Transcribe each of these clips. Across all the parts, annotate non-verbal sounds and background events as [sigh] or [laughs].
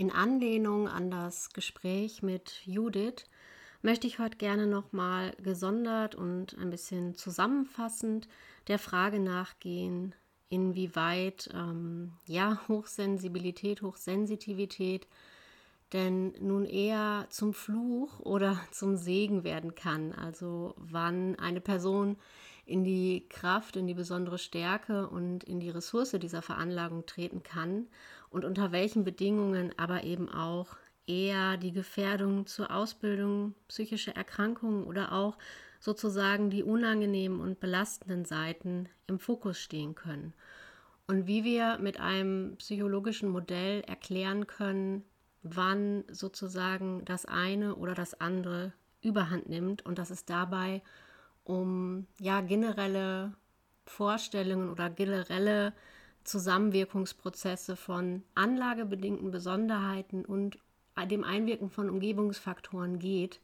In Anlehnung an das Gespräch mit Judith möchte ich heute gerne nochmal gesondert und ein bisschen zusammenfassend der Frage nachgehen, inwieweit ähm, ja Hochsensibilität, Hochsensitivität denn nun eher zum Fluch oder [laughs] zum Segen werden kann. Also wann eine Person in die Kraft, in die besondere Stärke und in die Ressource dieser Veranlagung treten kann und unter welchen Bedingungen aber eben auch eher die Gefährdung zur Ausbildung psychischer Erkrankungen oder auch sozusagen die unangenehmen und belastenden Seiten im Fokus stehen können. Und wie wir mit einem psychologischen Modell erklären können, wann sozusagen das eine oder das andere überhand nimmt und dass es dabei um ja generelle Vorstellungen oder generelle Zusammenwirkungsprozesse von anlagebedingten Besonderheiten und dem Einwirken von Umgebungsfaktoren geht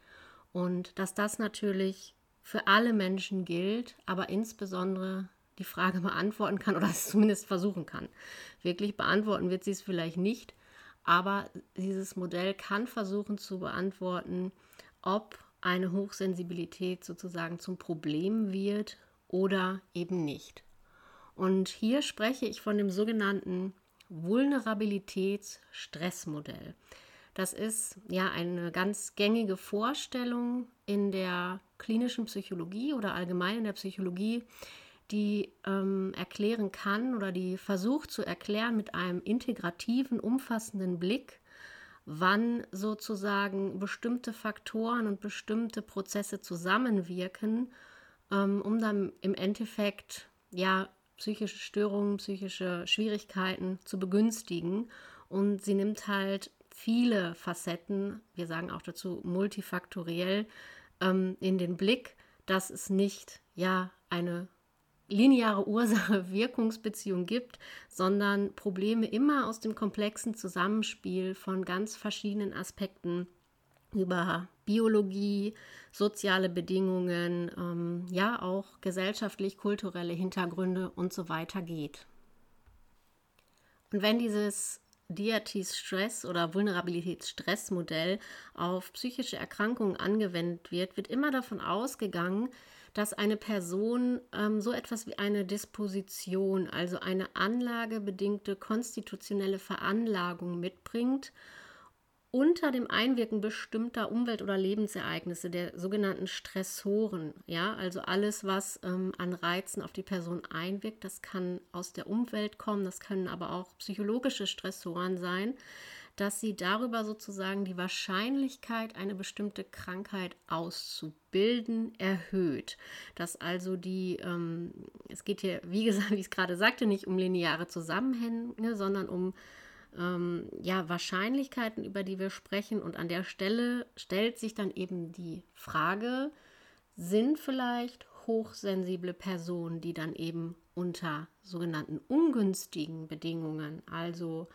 und dass das natürlich für alle Menschen gilt, aber insbesondere die Frage [laughs] beantworten kann oder es zumindest versuchen kann. Wirklich beantworten wird sie es vielleicht nicht, aber dieses Modell kann versuchen zu beantworten, ob eine Hochsensibilität sozusagen zum Problem wird oder eben nicht. Und hier spreche ich von dem sogenannten Vulnerabilitätsstressmodell. Das ist ja eine ganz gängige Vorstellung in der klinischen Psychologie oder allgemein in der Psychologie, die ähm, erklären kann oder die versucht zu erklären mit einem integrativen, umfassenden Blick, wann sozusagen bestimmte Faktoren und bestimmte Prozesse zusammenwirken, ähm, um dann im Endeffekt ja psychische Störungen, psychische Schwierigkeiten zu begünstigen. Und sie nimmt halt viele Facetten, wir sagen auch dazu multifaktoriell, ähm, in den Blick, dass es nicht ja eine lineare Ursache-Wirkungsbeziehung [laughs] gibt, sondern Probleme immer aus dem komplexen Zusammenspiel von ganz verschiedenen Aspekten über Biologie, soziale Bedingungen, ähm, ja auch gesellschaftlich-kulturelle Hintergründe und so weiter geht. Und wenn dieses Diatis-Stress oder Vulnerabilitäts-Stress-Modell auf psychische Erkrankungen angewendet wird, wird immer davon ausgegangen, dass eine Person ähm, so etwas wie eine Disposition, also eine anlagebedingte konstitutionelle Veranlagung mitbringt unter dem Einwirken bestimmter Umwelt- oder Lebensereignisse, der sogenannten Stressoren. Ja, also alles, was ähm, an Reizen auf die Person einwirkt, das kann aus der Umwelt kommen, das können aber auch psychologische Stressoren sein, dass sie darüber sozusagen die Wahrscheinlichkeit, eine bestimmte Krankheit auszubilden, erhöht. Dass also die, ähm, es geht hier, wie [laughs] gesagt, wie ich es gerade sagte, nicht um lineare Zusammenhänge, sondern um ähm, ja, Wahrscheinlichkeiten, über die wir sprechen. Und an der Stelle stellt sich dann eben die Frage, sind vielleicht hochsensible Personen, die dann eben unter sogenannten ungünstigen Bedingungen, also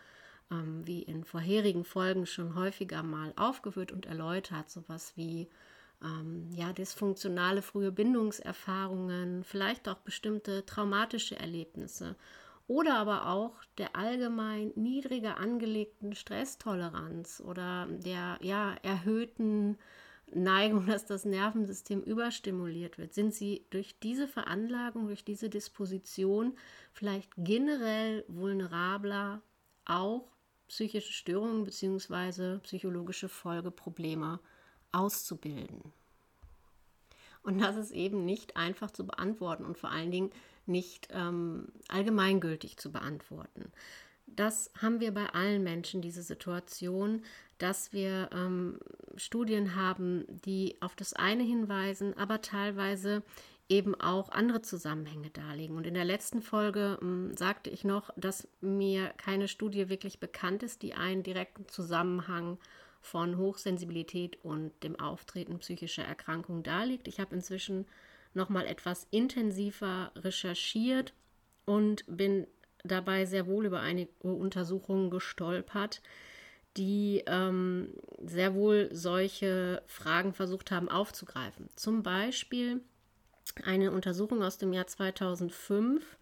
ähm, wie in vorherigen Folgen schon häufiger mal aufgeführt und erläutert, sowas wie ähm, ja, dysfunktionale frühe Bindungserfahrungen, vielleicht auch bestimmte traumatische Erlebnisse oder aber auch der allgemein niedriger angelegten Stresstoleranz oder der ja, erhöhten Neigung, [laughs] dass das Nervensystem überstimuliert wird, sind sie durch diese Veranlagung, durch diese Disposition vielleicht generell vulnerabler, auch psychische Störungen bzw. psychologische Folgeprobleme auszubilden. Und das ist eben nicht einfach zu beantworten und vor allen Dingen nicht ähm, allgemeingültig zu beantworten. Das haben wir bei allen Menschen, diese Situation, dass wir ähm, Studien haben, die auf das eine hinweisen, aber teilweise eben auch andere Zusammenhänge darlegen. Und in der letzten Folge ähm, sagte ich noch, dass mir keine Studie wirklich bekannt ist, die einen direkten Zusammenhang von Hochsensibilität und dem Auftreten psychischer Erkrankungen darlegt. Ich habe inzwischen noch mal etwas intensiver recherchiert und bin dabei sehr wohl über einige Untersuchungen gestolpert, die ähm, sehr wohl solche Fragen versucht haben aufzugreifen. Zum Beispiel eine Untersuchung aus dem Jahr 2005,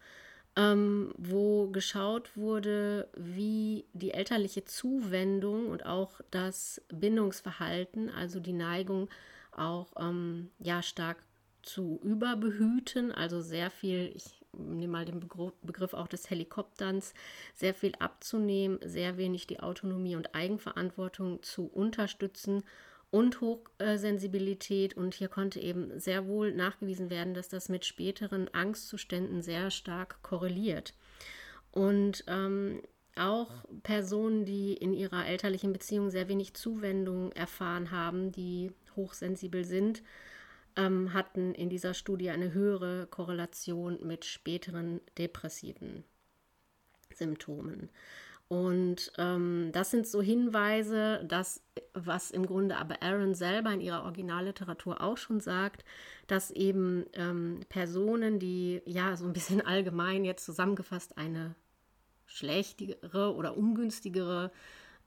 ähm, wo geschaut wurde, wie die elterliche Zuwendung und auch das Bindungsverhalten, also die Neigung auch ähm, ja stark zu überbehüten, also sehr viel, ich nehme mal den Begriff, auch des Helikopterns, sehr viel abzunehmen, sehr wenig die Autonomie und Eigenverantwortung zu unterstützen und Hochsensibilität. Und hier konnte eben sehr wohl nachgewiesen werden, dass das mit späteren Angstzuständen sehr stark korreliert. Und ähm, auch Personen, die in ihrer elterlichen Beziehung sehr wenig Zuwendung erfahren haben, die hochsensibel sind, ähm, hatten in dieser Studie eine höhere Korrelation mit späteren depressiven Symptomen. Und ähm, das sind so Hinweise, dass, was im Grunde aber Aaron selber in ihrer Originalliteratur auch schon sagt, dass eben ähm, Personen, die ja so ein bisschen allgemein jetzt zusammengefasst eine schlechtere oder ungünstigere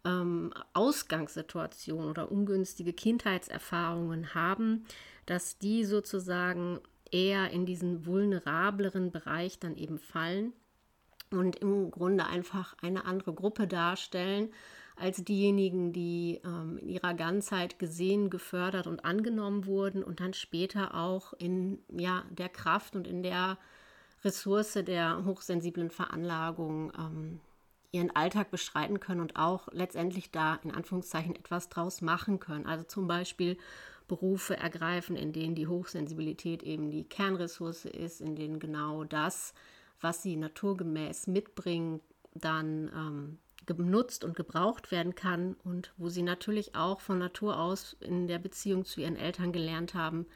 ähm, Ausgangssituation oder ungünstige Kindheitserfahrungen haben, dass die sozusagen eher in diesen vulnerableren Bereich dann eben fallen und im Grunde einfach eine andere Gruppe darstellen als diejenigen, die ähm, in ihrer Ganzheit gesehen, gefördert und angenommen wurden und dann später auch in ja, der Kraft und in der Ressource der hochsensiblen Veranlagung ähm, ihren Alltag bestreiten können und auch letztendlich da in Anführungszeichen etwas draus machen können. Also zum Beispiel Berufe ergreifen, in denen die Hochsensibilität eben die Kernressource ist, in denen genau das, was sie naturgemäß mitbringen, dann ähm, genutzt und gebraucht werden kann und wo sie natürlich auch von Natur aus in der Beziehung zu ihren Eltern gelernt haben,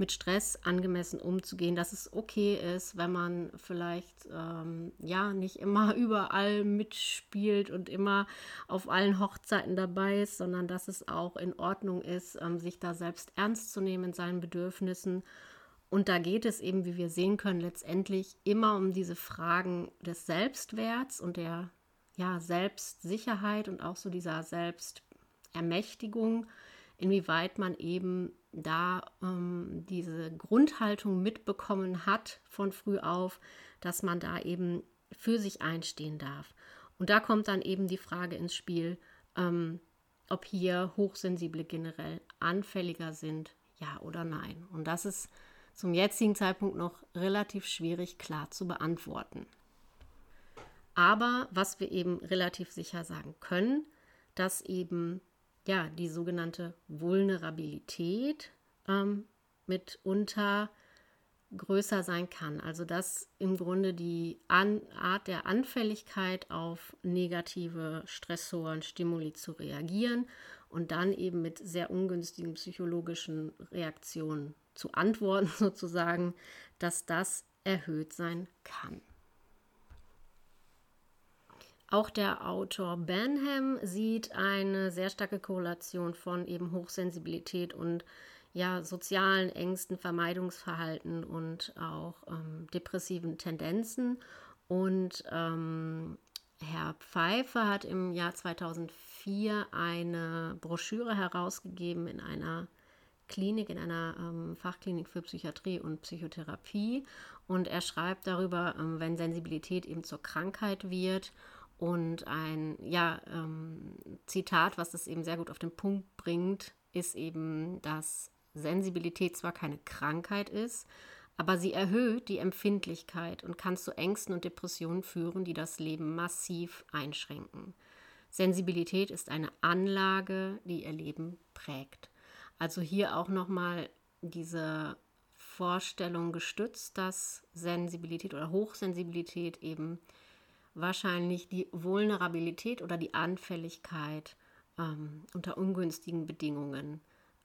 mit Stress angemessen umzugehen, dass es okay ist, wenn man vielleicht ähm, ja nicht immer [laughs] überall mitspielt und immer auf allen Hochzeiten dabei ist, sondern dass es auch in Ordnung ist, ähm, sich da selbst ernst zu nehmen in seinen Bedürfnissen. Und da geht es eben, wie wir sehen können, letztendlich immer um diese Fragen des Selbstwerts und der ja, Selbstsicherheit und auch so dieser Selbstermächtigung, inwieweit man eben da ähm, diese Grundhaltung mitbekommen hat von früh auf, dass man da eben für sich einstehen darf. Und da kommt dann eben die Frage ins Spiel, ähm, ob hier Hochsensible generell anfälliger sind, ja oder nein. Und das ist zum jetzigen Zeitpunkt noch relativ schwierig klar zu beantworten. Aber was wir eben relativ sicher sagen können, dass eben ja, die sogenannte Vulnerabilität ähm, mitunter größer sein kann. Also dass im Grunde die An Art der Anfälligkeit auf negative Stressoren, Stimuli zu reagieren und dann eben mit sehr ungünstigen psychologischen Reaktionen zu antworten [laughs] sozusagen, dass das erhöht sein kann. Auch der Autor Benham sieht eine sehr starke Korrelation von eben Hochsensibilität und ja, sozialen Ängsten, Vermeidungsverhalten und auch ähm, depressiven Tendenzen. Und ähm, Herr Pfeiffer hat im Jahr 2004 eine Broschüre herausgegeben in einer Klinik, in einer ähm, Fachklinik für Psychiatrie und Psychotherapie. Und er schreibt darüber, ähm, wenn Sensibilität eben zur Krankheit wird und ein ja, ähm, Zitat, was das eben sehr gut auf den Punkt bringt, ist eben, dass Sensibilität zwar keine Krankheit ist, aber sie erhöht die Empfindlichkeit und kann zu Ängsten und Depressionen führen, die das Leben massiv einschränken. Sensibilität ist eine Anlage, die ihr Leben prägt. Also hier auch nochmal diese Vorstellung gestützt, dass Sensibilität oder Hochsensibilität eben wahrscheinlich die Vulnerabilität oder die Anfälligkeit ähm, unter ungünstigen Bedingungen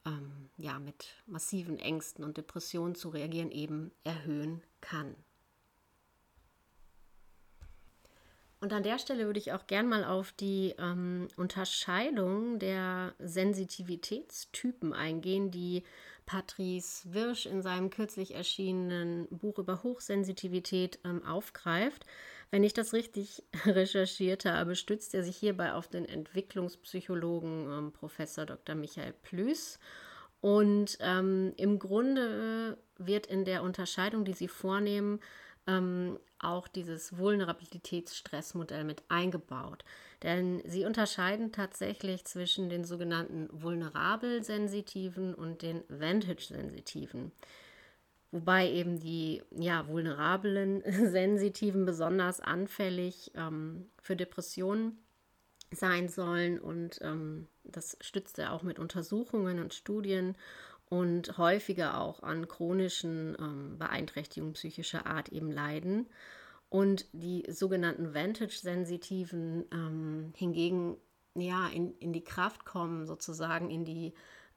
ähm, ja, mit massiven Ängsten und Depressionen zu reagieren, eben erhöhen kann. Und an der Stelle würde ich auch gern mal auf die ähm, Unterscheidung der Sensitivitätstypen eingehen, die Patrice Wirsch in seinem kürzlich erschienenen Buch über Hochsensitivität ähm, aufgreift. Wenn ich das richtig [laughs] recherchiert habe, stützt er sich hierbei auf den Entwicklungspsychologen ähm, Professor Dr. Michael Plüß. Und ähm, im Grunde wird in der Unterscheidung, die sie vornehmen, ähm, auch dieses Vulnerabilitätsstressmodell mit eingebaut. Denn sie unterscheiden tatsächlich zwischen den sogenannten vulnerabel-sensitiven und den Vantage-sensitiven. Wobei eben die ja, vulnerablen [laughs] Sensitiven besonders anfällig ähm, für Depressionen sein sollen. Und ähm, das stützt er auch mit Untersuchungen und Studien und häufiger auch an chronischen ähm, Beeinträchtigungen psychischer Art eben leiden. Und die sogenannten Vantage-Sensitiven ähm, hingegen ja in, in die Kraft kommen, sozusagen in die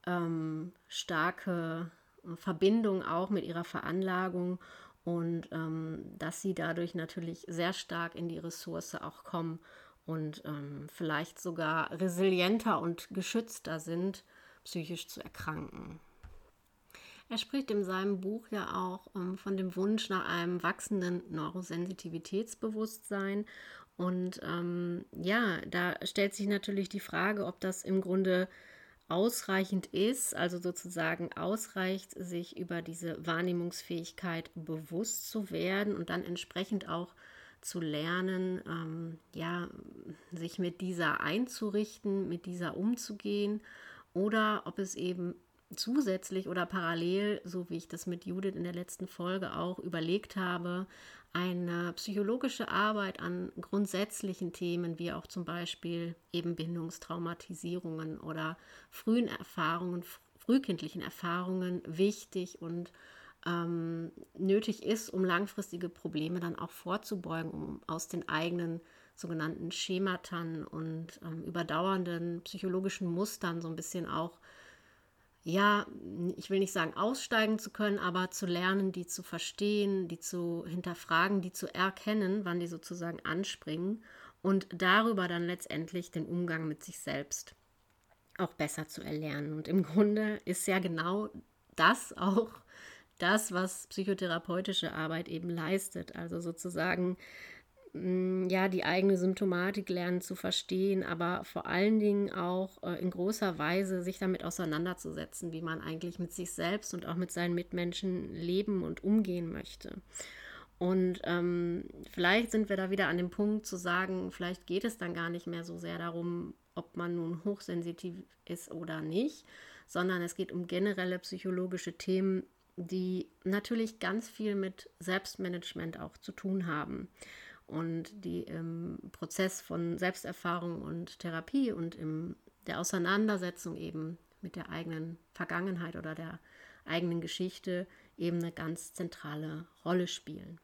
ähm, starke Verbindung auch mit ihrer Veranlagung und ähm, dass sie dadurch natürlich sehr stark in die Ressource auch kommen und ähm, vielleicht sogar resilienter und geschützter sind, psychisch zu erkranken. Er spricht in seinem Buch ja auch ähm, von dem Wunsch nach einem wachsenden Neurosensitivitätsbewusstsein. Und ähm, ja, da stellt sich natürlich die Frage, ob das im Grunde ausreichend ist, also sozusagen ausreicht, sich über diese Wahrnehmungsfähigkeit bewusst zu werden und dann entsprechend auch zu lernen, ähm, ja, sich mit dieser einzurichten, mit dieser umzugehen oder ob es eben zusätzlich oder parallel, so wie ich das mit Judith in der letzten Folge auch überlegt habe, eine psychologische Arbeit an grundsätzlichen Themen, wie auch zum Beispiel eben Bindungstraumatisierungen oder frühen Erfahrungen, frühkindlichen Erfahrungen wichtig und ähm, nötig ist, um langfristige Probleme dann auch vorzubeugen, um aus den eigenen sogenannten Schematern und ähm, überdauernden psychologischen Mustern so ein bisschen auch ja, ich will nicht sagen aussteigen zu können, aber zu lernen, die zu verstehen, die zu hinterfragen, die zu erkennen, wann die sozusagen anspringen und darüber dann letztendlich den Umgang mit sich selbst auch besser zu erlernen. Und im Grunde ist ja genau das auch das, was psychotherapeutische Arbeit eben leistet. Also sozusagen ja, die eigene Symptomatik lernen zu verstehen, aber vor allen Dingen auch äh, in großer Weise sich damit auseinanderzusetzen, wie man eigentlich mit sich selbst und auch mit seinen Mitmenschen leben und umgehen möchte. Und ähm, vielleicht sind wir da wieder an dem Punkt zu sagen, vielleicht geht es dann gar nicht mehr so sehr darum, ob man nun hochsensitiv ist oder nicht, sondern es geht um generelle psychologische Themen, die natürlich ganz viel mit Selbstmanagement auch zu tun haben und die im Prozess von Selbsterfahrung und Therapie und in der Auseinandersetzung eben mit der eigenen Vergangenheit oder der eigenen Geschichte eben eine ganz zentrale Rolle spielen.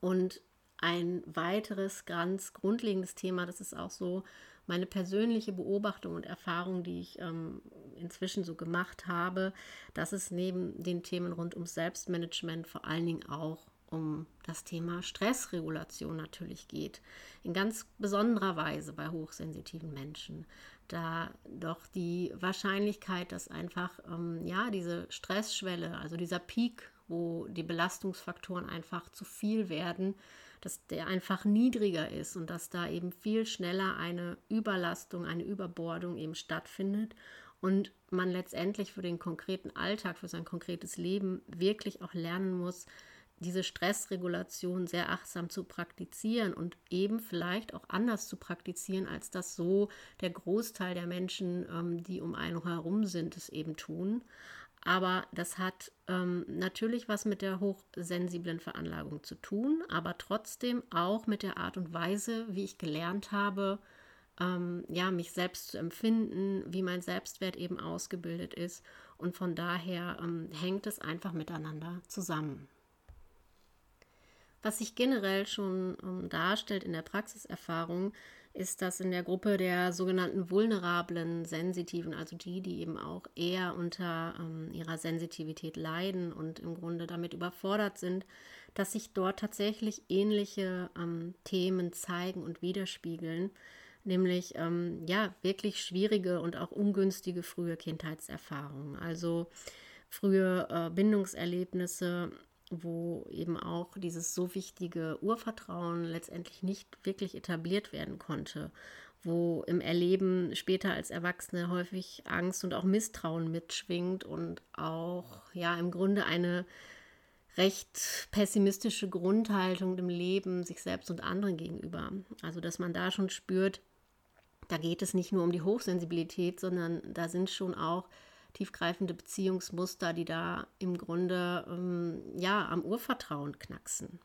Und ein weiteres ganz grundlegendes Thema, das ist auch so meine persönliche Beobachtung und Erfahrung, die ich ähm, inzwischen so gemacht habe, dass es neben den Themen rund ums Selbstmanagement vor allen Dingen auch um das Thema Stressregulation natürlich geht. In ganz besonderer Weise bei hochsensitiven Menschen. Da doch die Wahrscheinlichkeit, dass einfach ähm, ja, diese Stressschwelle, also dieser Peak, wo die Belastungsfaktoren einfach zu viel werden, dass der einfach niedriger ist und dass da eben viel schneller eine Überlastung, eine Überbordung eben stattfindet und man letztendlich für den konkreten Alltag, für sein konkretes Leben wirklich auch lernen muss, diese Stressregulation sehr achtsam zu praktizieren und eben vielleicht auch anders zu praktizieren, als das so der Großteil der Menschen, ähm, die um einen herum sind, es eben tun. Aber das hat ähm, natürlich was mit der hochsensiblen Veranlagung zu tun, aber trotzdem auch mit der Art und Weise, wie ich gelernt habe, ähm, ja, mich selbst zu empfinden, wie mein Selbstwert eben ausgebildet ist. Und von daher ähm, hängt es einfach miteinander zusammen. Was sich generell schon ähm, darstellt in der Praxiserfahrung, ist das in der Gruppe der sogenannten vulnerablen Sensitiven, also die, die eben auch eher unter ähm, ihrer Sensitivität leiden und im Grunde damit überfordert sind, dass sich dort tatsächlich ähnliche ähm, Themen zeigen und widerspiegeln, nämlich ähm, ja wirklich schwierige und auch ungünstige frühe Kindheitserfahrungen, also frühe äh, Bindungserlebnisse wo eben auch dieses so wichtige Urvertrauen letztendlich nicht wirklich etabliert werden konnte, wo im Erleben später als Erwachsene häufig Angst und auch Misstrauen mitschwingt und auch ja im Grunde eine recht pessimistische Grundhaltung dem Leben, sich selbst und anderen gegenüber. Also dass man da schon spürt, da geht es nicht nur um die Hochsensibilität, sondern da sind schon auch tiefgreifende Beziehungsmuster, die da im Grunde ähm, ja am Urvertrauen knacksen.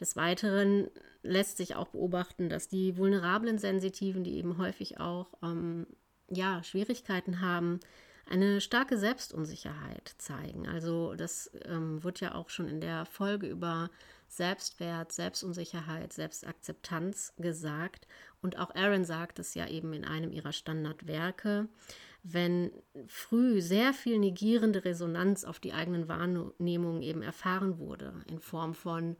Des Weiteren lässt sich auch beobachten, dass die vulnerablen Sensitiven, die eben häufig auch ähm, ja, Schwierigkeiten haben, eine starke Selbstunsicherheit zeigen. Also das ähm, wird ja auch schon in der Folge über Selbstwert, Selbstunsicherheit, Selbstakzeptanz gesagt. Und auch Aaron sagt es ja eben in einem ihrer Standardwerke wenn früh sehr viel negierende Resonanz auf die eigenen Wahrnehmungen eben erfahren wurde, in Form von,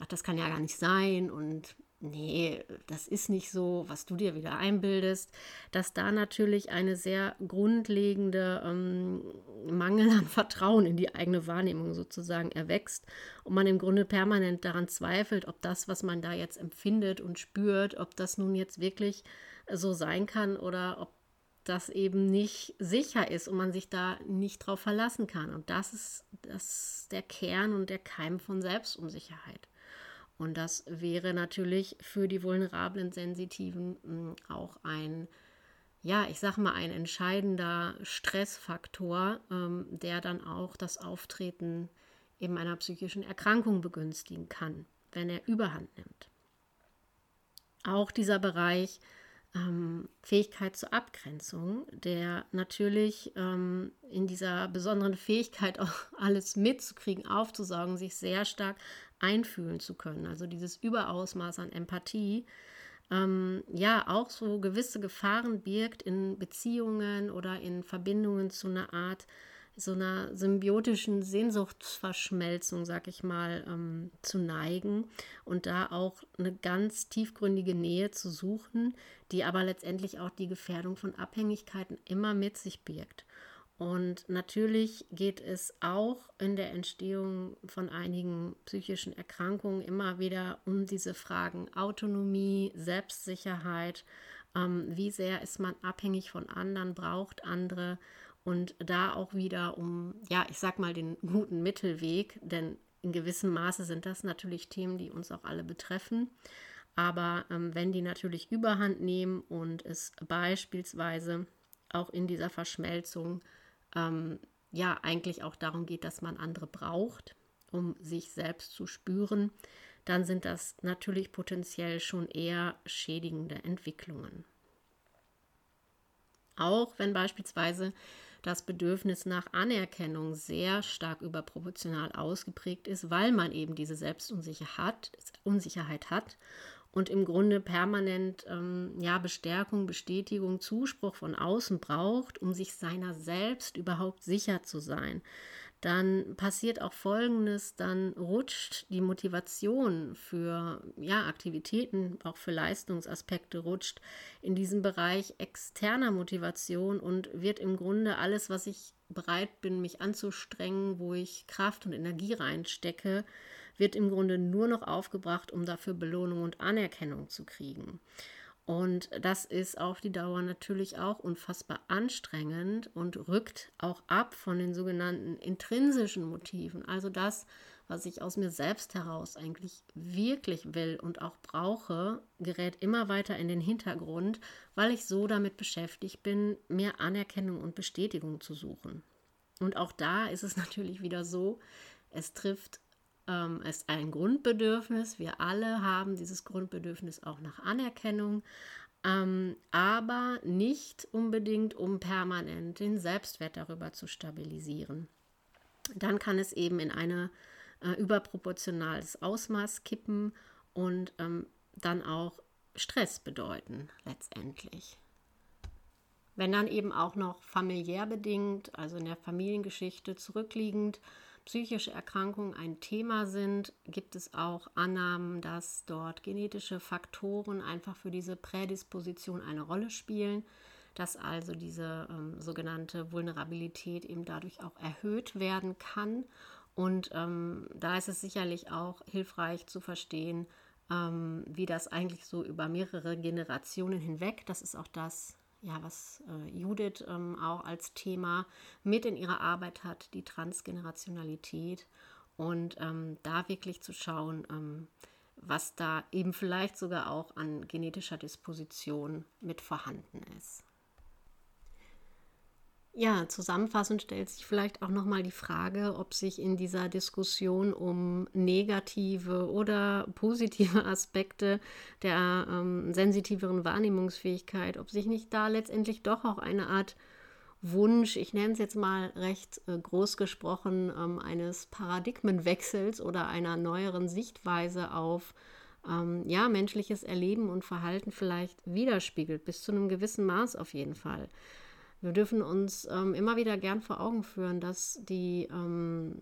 ach, das kann ja gar nicht sein und nee, das ist nicht so, was du dir wieder einbildest, dass da natürlich eine sehr grundlegende ähm, Mangel an Vertrauen in die eigene Wahrnehmung sozusagen erwächst und man im Grunde permanent daran zweifelt, ob das, was man da jetzt empfindet und spürt, ob das nun jetzt wirklich so sein kann oder ob das eben nicht sicher ist und man sich da nicht drauf verlassen kann. Und das ist, das der Kern und der Keim von Selbstunsicherheit. Und das wäre natürlich für die vulnerablen Sensitiven hm, auch ein, ja, ich sag mal, ein entscheidender Stressfaktor, ähm, der dann auch das Auftreten eben einer psychischen Erkrankung begünstigen kann, wenn er überhand nimmt. Auch dieser Bereich ähm, Fähigkeit zur Abgrenzung, der natürlich ähm, in dieser besonderen Fähigkeit auch [laughs] alles mitzukriegen, aufzusaugen, sich sehr stark einfühlen zu können. Also dieses Überausmaß an Empathie, ähm, ja auch so gewisse Gefahren birgt in Beziehungen oder in Verbindungen zu einer Art so einer symbiotischen Sehnsuchtsverschmelzung, sag ich mal, ähm, zu neigen und da auch eine ganz tiefgründige Nähe zu suchen, die aber letztendlich auch die Gefährdung von Abhängigkeiten immer mit sich birgt. Und natürlich geht es auch in der Entstehung von einigen psychischen Erkrankungen immer wieder um diese Fragen Autonomie, Selbstsicherheit, ähm, wie sehr ist man abhängig von anderen, braucht andere und da auch wieder um, ja, ich sag mal, den guten Mittelweg, denn in gewissem Maße sind das natürlich Themen, die uns auch alle betreffen. Aber ähm, wenn die natürlich überhand nehmen und es beispielsweise auch in dieser Verschmelzung ähm, ja eigentlich auch darum geht, dass man andere braucht, um sich selbst zu spüren, dann sind das natürlich potenziell schon eher schädigende Entwicklungen. Auch wenn beispielsweise das Bedürfnis nach Anerkennung sehr stark überproportional ausgeprägt ist, weil man eben diese Selbstunsicherheit hat und im Grunde permanent ähm, ja, Bestärkung, Bestätigung, Zuspruch von außen braucht, um sich seiner selbst überhaupt sicher zu sein dann passiert auch Folgendes, dann rutscht die Motivation für ja, Aktivitäten, auch für Leistungsaspekte, rutscht in diesem Bereich externer Motivation und wird im Grunde alles, was ich bereit bin, mich anzustrengen, wo ich Kraft und Energie reinstecke, wird im Grunde nur noch aufgebracht, um dafür Belohnung und Anerkennung zu kriegen. Und das ist auf die Dauer natürlich auch unfassbar anstrengend und rückt auch ab von den sogenannten intrinsischen Motiven. Also das, was ich aus mir selbst heraus eigentlich wirklich will und auch brauche, gerät immer weiter in den Hintergrund, weil ich so damit beschäftigt bin, mehr Anerkennung und Bestätigung zu suchen. Und auch da ist es [laughs] natürlich wieder so, es trifft ähm, ist ein Grundbedürfnis. Wir alle haben dieses Grundbedürfnis auch nach Anerkennung, ähm, aber nicht unbedingt, um permanent den Selbstwert darüber zu stabilisieren. Dann kann es eben in ein äh, überproportionales Ausmaß kippen und ähm, dann auch Stress bedeuten letztendlich. Wenn dann eben auch noch familiär bedingt, also in der Familiengeschichte zurückliegend, psychische Erkrankungen ein Thema sind, gibt es auch Annahmen, dass dort genetische Faktoren einfach für diese Prädisposition eine Rolle spielen, dass also diese ähm, sogenannte Vulnerabilität eben dadurch auch erhöht werden kann. Und ähm, da ist es sicherlich auch hilfreich zu verstehen, ähm, wie das eigentlich so über mehrere Generationen hinweg, das ist auch das, ja, was äh, Judith ähm, auch als Thema mit in ihrer Arbeit hat, die Transgenerationalität. Und ähm, da wirklich zu schauen, ähm, was da eben vielleicht sogar auch an genetischer Disposition mit vorhanden ist. Ja, zusammenfassend stellt sich vielleicht auch nochmal die Frage, ob sich in dieser Diskussion um negative oder positive [laughs] Aspekte der ähm, sensitiveren Wahrnehmungsfähigkeit, ob sich nicht da letztendlich doch auch eine Art Wunsch, ich nenne es jetzt mal recht äh, groß gesprochen, ähm, eines Paradigmenwechsels oder einer neueren Sichtweise auf ähm, ja, menschliches Erleben und Verhalten vielleicht widerspiegelt, bis zu einem gewissen Maß auf jeden Fall. Wir dürfen uns ähm, immer wieder gern vor Augen führen, dass die ähm,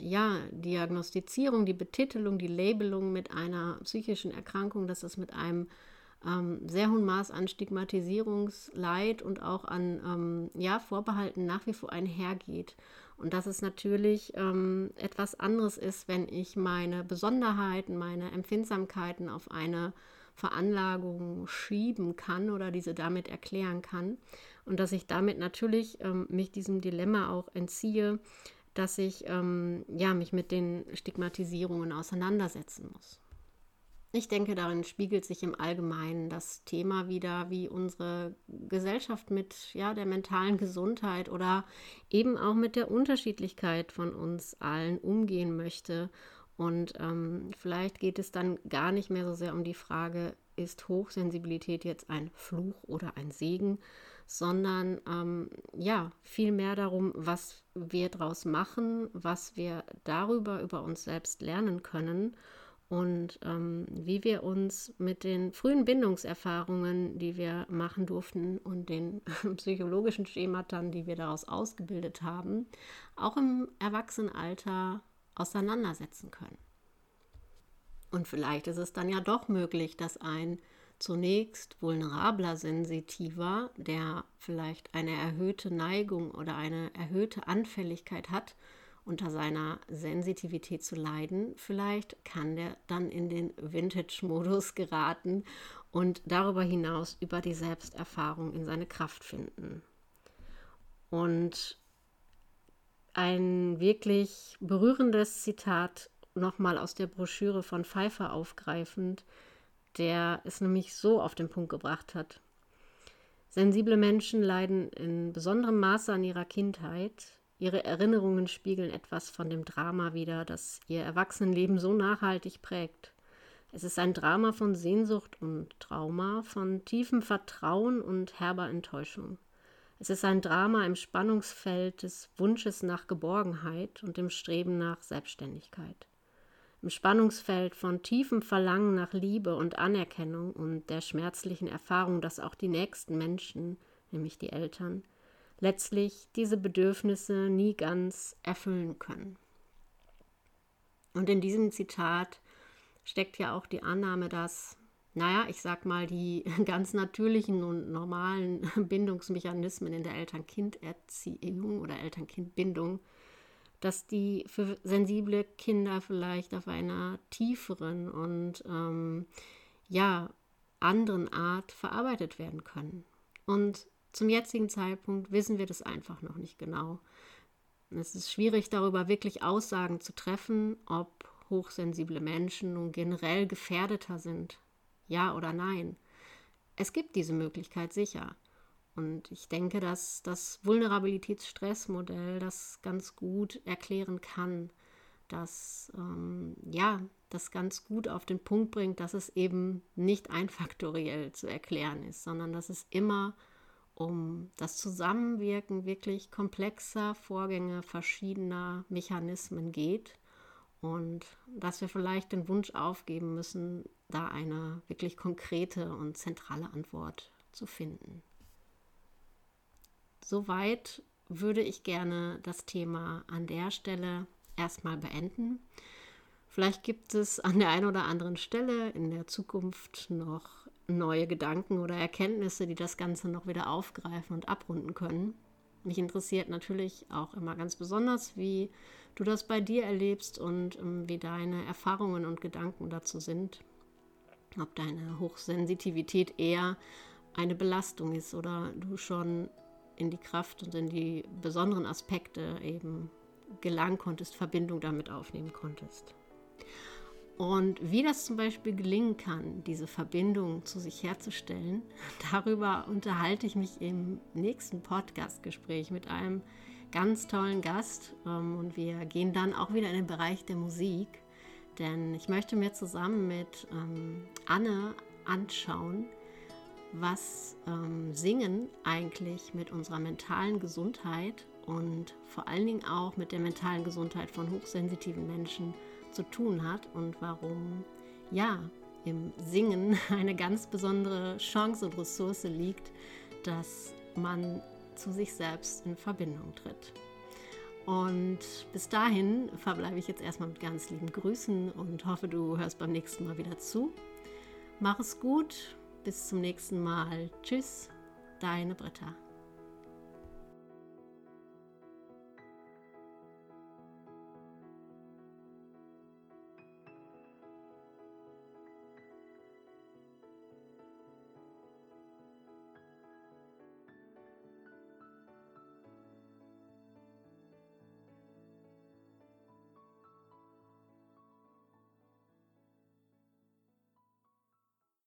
ja, Diagnostizierung, die Betitelung, die Labelung mit einer psychischen Erkrankung, dass das mit einem ähm, sehr hohen Maß an Stigmatisierungsleid und auch an ähm, ja, Vorbehalten nach wie vor einhergeht. Und dass es natürlich ähm, etwas anderes ist, wenn ich meine Besonderheiten, meine Empfindsamkeiten auf eine Veranlagung schieben kann oder diese damit erklären kann und dass ich damit natürlich ähm, mich diesem Dilemma auch entziehe, dass ich ähm, ja, mich mit den Stigmatisierungen auseinandersetzen muss. Ich denke, darin spiegelt sich im Allgemeinen das Thema wieder, wie unsere Gesellschaft mit ja, der mentalen Gesundheit oder eben auch mit der Unterschiedlichkeit von uns allen umgehen möchte. Und ähm, vielleicht geht es dann gar nicht mehr so sehr um die Frage, ist Hochsensibilität jetzt ein Fluch oder ein Segen, sondern ähm, ja, vielmehr darum, was wir daraus machen, was wir darüber über uns selbst lernen können und ähm, wie wir uns mit den frühen Bindungserfahrungen, die wir machen durften und den [laughs] psychologischen Schematern, die wir daraus ausgebildet haben, auch im Erwachsenenalter auseinandersetzen können. Und vielleicht ist es dann ja doch möglich, dass ein zunächst vulnerabler Sensitiver, der vielleicht eine erhöhte Neigung oder eine erhöhte Anfälligkeit hat, unter seiner Sensitivität zu leiden, vielleicht kann der dann in den Vintage-Modus geraten und darüber hinaus über die Selbsterfahrung in seine Kraft finden. Und ein wirklich berührendes Zitat nochmal aus der Broschüre von Pfeiffer aufgreifend, der es nämlich so auf den Punkt gebracht hat. Sensible Menschen leiden in besonderem Maße an ihrer Kindheit. Ihre Erinnerungen spiegeln etwas von dem Drama wider, das ihr Erwachsenenleben so nachhaltig prägt. Es ist ein Drama von Sehnsucht und Trauma, von tiefem Vertrauen und herber Enttäuschung. Es ist ein Drama im Spannungsfeld des Wunsches nach Geborgenheit und dem Streben nach Selbstständigkeit im Spannungsfeld von tiefem Verlangen nach Liebe und Anerkennung und der schmerzlichen Erfahrung, dass auch die nächsten Menschen, nämlich die Eltern, letztlich diese Bedürfnisse nie ganz erfüllen können. Und in diesem Zitat steckt ja auch die Annahme, dass, naja, ich sag mal, die [laughs] ganz natürlichen und normalen [laughs] Bindungsmechanismen in der Eltern-Kind-Erziehung oder Eltern-Kind-Bindung dass die für sensible Kinder vielleicht auf einer tieferen und ähm, ja anderen Art verarbeitet werden können. Und zum jetzigen Zeitpunkt wissen wir das einfach noch nicht genau. Es ist schwierig darüber wirklich Aussagen zu treffen, ob hochsensible Menschen nun generell gefährdeter sind, ja oder nein. Es gibt diese Möglichkeit sicher. Und ich denke, dass das Vulnerabilitätsstressmodell das ganz gut erklären kann, dass ähm, ja, das ganz gut auf den Punkt bringt, dass es eben nicht einfaktoriell zu erklären ist, sondern dass es immer um das Zusammenwirken wirklich komplexer Vorgänge verschiedener Mechanismen geht und dass wir vielleicht den Wunsch aufgeben müssen, da eine wirklich konkrete und zentrale Antwort zu finden. Soweit würde ich gerne das Thema an der Stelle erstmal beenden. Vielleicht gibt es an der einen oder anderen Stelle in der Zukunft noch neue Gedanken oder Erkenntnisse, die das Ganze noch wieder aufgreifen und abrunden können. Mich interessiert natürlich auch immer ganz besonders, wie du das bei dir erlebst und ähm, wie deine Erfahrungen und Gedanken dazu sind. Ob deine Hochsensitivität eher eine Belastung ist oder du schon in die Kraft und in die besonderen Aspekte eben gelangen konntest, Verbindung damit aufnehmen konntest. Und wie das zum Beispiel gelingen kann, diese Verbindung zu sich herzustellen, [laughs] darüber unterhalte ich mich im nächsten Podcast-Gespräch mit einem ganz tollen Gast. Ähm, und wir gehen dann auch wieder in den Bereich der Musik, denn ich möchte mir zusammen mit ähm, Anne anschauen, was ähm, Singen eigentlich mit unserer mentalen Gesundheit und vor allen Dingen auch mit der mentalen Gesundheit von hochsensitiven Menschen zu tun hat und warum ja im Singen [laughs] eine ganz besondere Chance und Ressource liegt, dass man zu sich selbst in Verbindung tritt. Und bis dahin verbleibe ich jetzt erstmal mit ganz lieben Grüßen und hoffe, du hörst beim nächsten Mal wieder zu. Mach es gut, bis zum nächsten Mal. Tschüss, deine Britta.